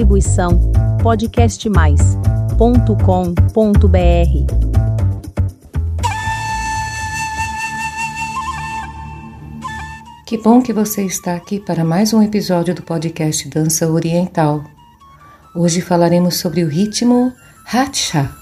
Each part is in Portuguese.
Distribuição podcastmais.com.br. Que bom que você está aqui para mais um episódio do podcast Dança Oriental. Hoje falaremos sobre o ritmo Hatcha.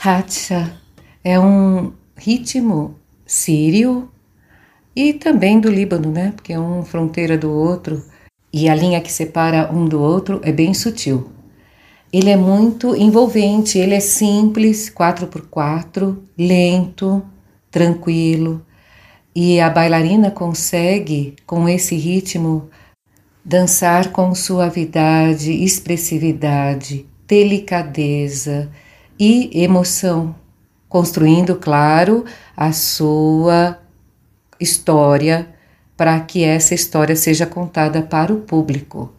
Hatcha é um ritmo sírio e também do Líbano, né? Porque é um fronteira do outro e a linha que separa um do outro é bem sutil. Ele é muito envolvente, ele é simples, 4x4, lento, tranquilo. E a bailarina consegue, com esse ritmo, dançar com suavidade, expressividade, delicadeza e emoção, construindo, claro, a sua história para que essa história seja contada para o público.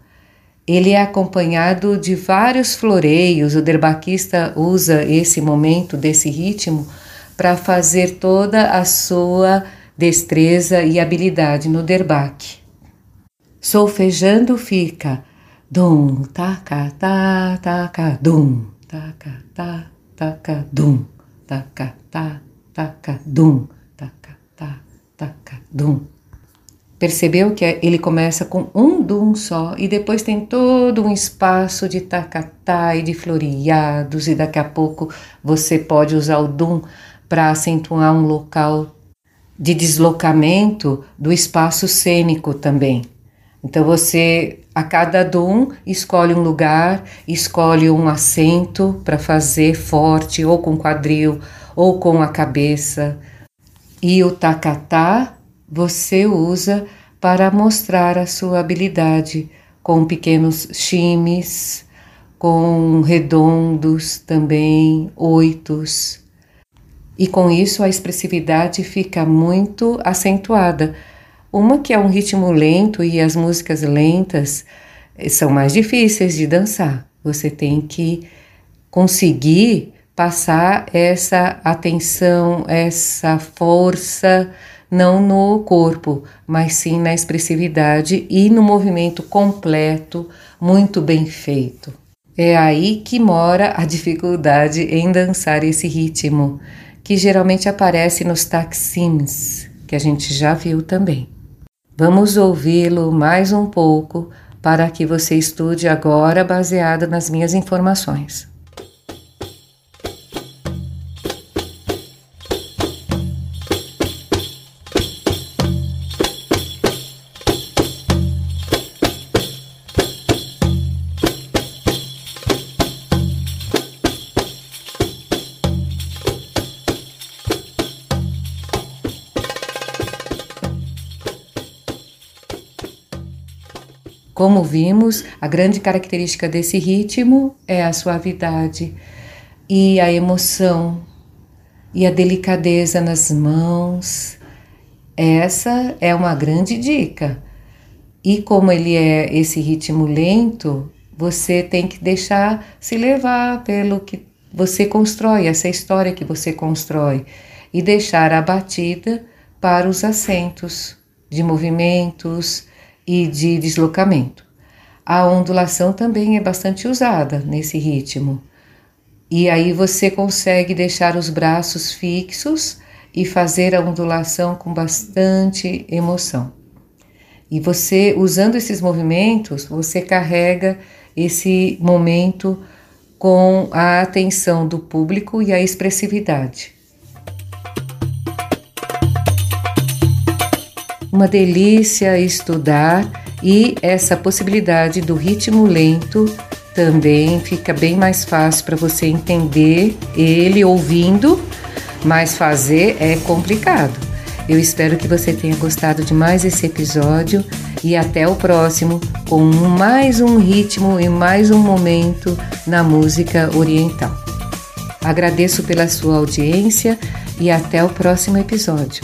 Ele é acompanhado de vários floreios, o derbaquista usa esse momento, desse ritmo, para fazer toda a sua destreza e habilidade no derbaque. Solfejando fica dum, taca, ta, taca, dum, taca, ta, taca, dum, taca, ta, taca, dum, taca, ta, taca, dum. Percebeu que ele começa com um dum só e depois tem todo um espaço de tacatá e de floreados e daqui a pouco você pode usar o dum para acentuar um local de deslocamento do espaço cênico também. Então você a cada dom escolhe um lugar, escolhe um assento para fazer forte, ou com quadril, ou com a cabeça. E o tacatá você usa para mostrar a sua habilidade com pequenos chimes, com redondos também, oitos. E com isso a expressividade fica muito acentuada uma que é um ritmo lento e as músicas lentas eh, são mais difíceis de dançar. Você tem que conseguir passar essa atenção, essa força, não no corpo, mas sim na expressividade e no movimento completo, muito bem feito. É aí que mora a dificuldade em dançar esse ritmo, que geralmente aparece nos taxims, que a gente já viu também. Vamos ouvi-lo mais um pouco para que você estude agora baseado nas minhas informações. Como vimos, a grande característica desse ritmo é a suavidade e a emoção e a delicadeza nas mãos. Essa é uma grande dica. E como ele é esse ritmo lento, você tem que deixar se levar pelo que você constrói, essa história que você constrói, e deixar a batida para os acentos de movimentos, e de deslocamento. A ondulação também é bastante usada nesse ritmo. E aí você consegue deixar os braços fixos e fazer a ondulação com bastante emoção. E você, usando esses movimentos, você carrega esse momento com a atenção do público e a expressividade. Uma delícia estudar e essa possibilidade do ritmo lento também fica bem mais fácil para você entender ele ouvindo, mas fazer é complicado. Eu espero que você tenha gostado de mais esse episódio e até o próximo com mais um ritmo e mais um momento na música oriental. Agradeço pela sua audiência e até o próximo episódio.